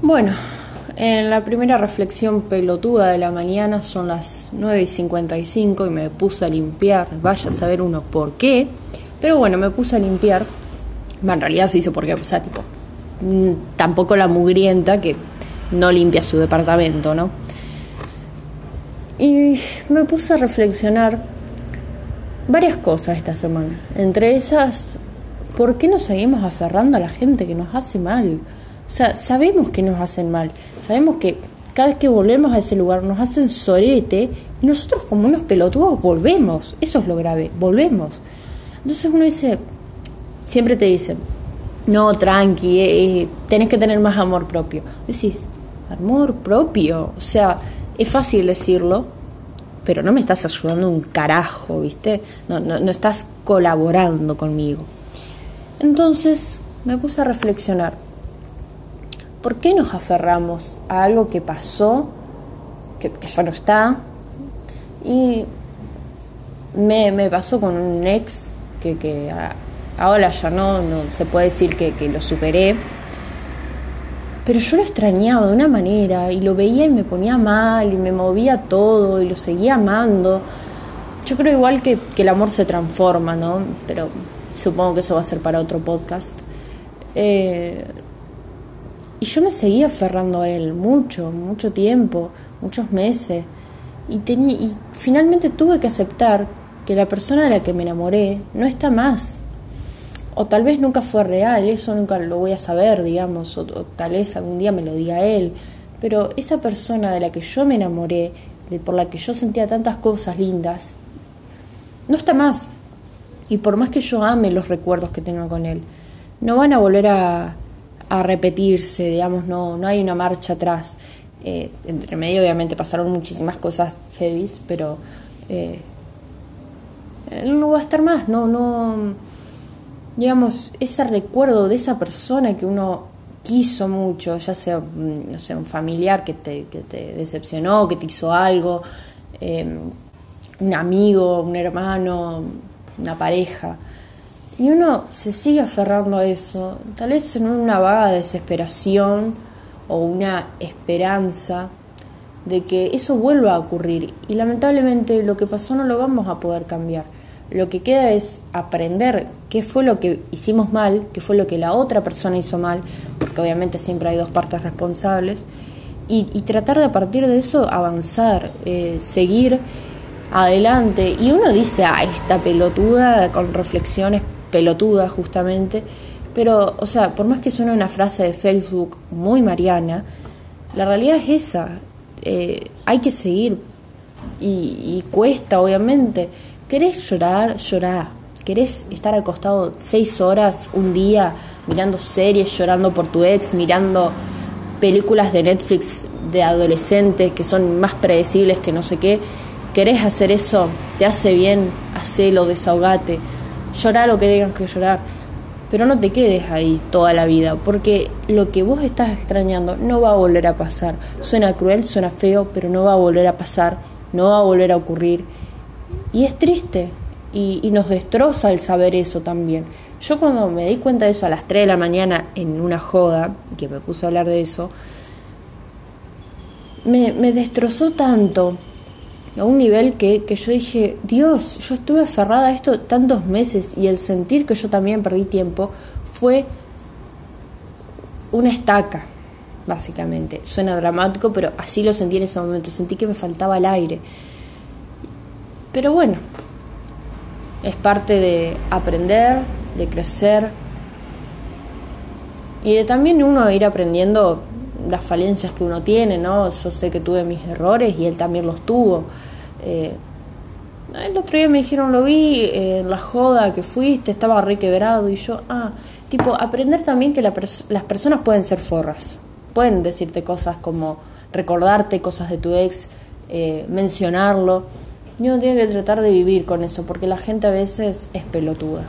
Bueno, en la primera reflexión pelotuda de la mañana son las 9 y 55 y me puse a limpiar, vaya a saber uno por qué, pero bueno, me puse a limpiar, en realidad se hizo porque, o sea, tipo, mm, tampoco la mugrienta que no limpia su departamento, ¿no? Y me puse a reflexionar varias cosas esta semana. Entre ellas, ¿por qué nos seguimos aferrando a la gente que nos hace mal? O sea, sabemos que nos hacen mal, sabemos que cada vez que volvemos a ese lugar nos hacen sorete y nosotros como unos pelotudos volvemos, eso es lo grave, volvemos. Entonces uno dice, siempre te dicen, no, tranqui, eh, eh, tenés que tener más amor propio. Decís, amor propio, o sea, es fácil decirlo, pero no me estás ayudando un carajo, ¿viste? No, no, no estás colaborando conmigo. Entonces me puse a reflexionar. ¿Por qué nos aferramos a algo que pasó, que, ya no está? Y me, pasó con un ex que, que ahora ya no, no se puede decir que, que lo superé pero yo lo extrañaba de una manera y lo veía y me ponía mal y me movía todo y lo seguía amando. Yo creo igual que, el amor se transforma, ¿no? Pero supongo que eso va a ser para otro podcast. Eh, y yo me seguía aferrando a él mucho, mucho tiempo, muchos meses. Y, tenía, y finalmente tuve que aceptar que la persona de la que me enamoré no está más o tal vez nunca fue real, eso nunca lo voy a saber, digamos, o, tal vez algún día me lo diga él, pero esa persona de la que yo me enamoré, de por la que yo sentía tantas cosas lindas, no está más. Y por más que yo ame los recuerdos que tenga con él, no van a volver a, a repetirse, digamos, no, no hay una marcha atrás. Eh, entre medio obviamente pasaron muchísimas cosas heavy, pero eh, no va a estar más, no, no digamos, ese recuerdo de esa persona que uno quiso mucho, ya sea, mm, no sé, un familiar que te, que te decepcionó, que te hizo algo, em, un amigo, un hermano, una pareja. Y uno se sigue aferrando a eso, tal vez en una vaga desesperación o una esperanza de que eso vuelva a ocurrir. Y lamentablemente lo que pasó no lo vamos a poder cambiar. Lo que queda es aprender qué fue lo que hicimos mal, qué fue lo que la otra persona hizo mal, porque obviamente siempre hay dos partes responsables, y, tratar de a partir de eso avanzar, eh, seguir adelante. Y uno dice, ah, esta pelotuda, con reflexiones pelotudas justamente, pero, o sea, por más que suene una frase de Facebook muy mariana, la realidad es esa, eh, hay que seguir, y cuesta, obviamente ¿Querés llorar? Llorá. ¿Querés estar acostado seis horas un día mirando series, llorando por tu ex, mirando películas de Netflix de adolescentes que son más predecibles que no sé qué? ¿Querés hacer eso? ¿Te hace bien? Hacelo, desahogate. Llorá lo que tengas que llorar. Pero no te quedes ahí toda la vida, porque lo que vos estás extrañando no va a volver a pasar. Suena cruel, suena feo, pero no va a volver a pasar, no va a volver a ocurrir y es triste y, nos destroza el saber eso también. Yo cuando me di cuenta de eso a las 3 de la mañana en una joda, que me puse a hablar de eso, me, destrozó tanto a un nivel que, que, yo dije, Dios, yo estuve aferrada a esto tantos meses y el sentir que yo también perdí tiempo fue una estaca, básicamente. Suena dramático, pero así lo sentí en ese momento. Sentí que me faltaba el aire. Pero bueno, es parte de aprender, de crecer y de también uno ir aprendiendo las falencias que uno tiene, ¿no? Yo sé que tuve mis errores y él también los tuvo. Eh, el otro día me dijeron, lo vi en la joda que fuiste, estaba re quebrado y yo, ah, tipo, aprender también que las personas pueden ser forras, pueden decirte cosas como recordarte cosas de tu ex, eh, mencionarlo y uno tiene que tratar de vivir con eso, porque la gente a veces es pelotuda.